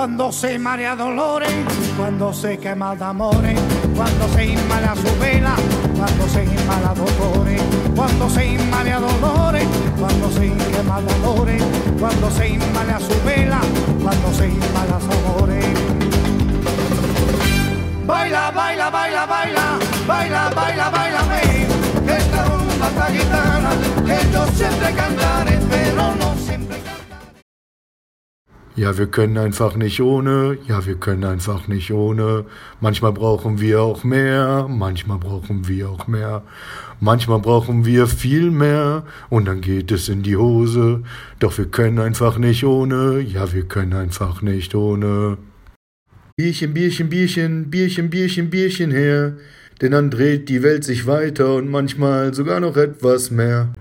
cuando se marea dolores, cuando se quema de amores, cuando se inmala su vela, cuando se inmala dolores, cuando se inmala dolores, cuando se quema dolores, cuando se inmala su vela, cuando se inmala amores. Baila, baila, baila, baila, baila, baila, baila, esta rumba gitana Ja, wir können einfach nicht ohne, ja, wir können einfach nicht ohne. Manchmal brauchen wir auch mehr, manchmal brauchen wir auch mehr. Manchmal brauchen wir viel mehr und dann geht es in die Hose. Doch wir können einfach nicht ohne, ja, wir können einfach nicht ohne. Bierchen, Bierchen, Bierchen, Bierchen, Bierchen, Bierchen her. Denn dann dreht die Welt sich weiter und manchmal sogar noch etwas mehr.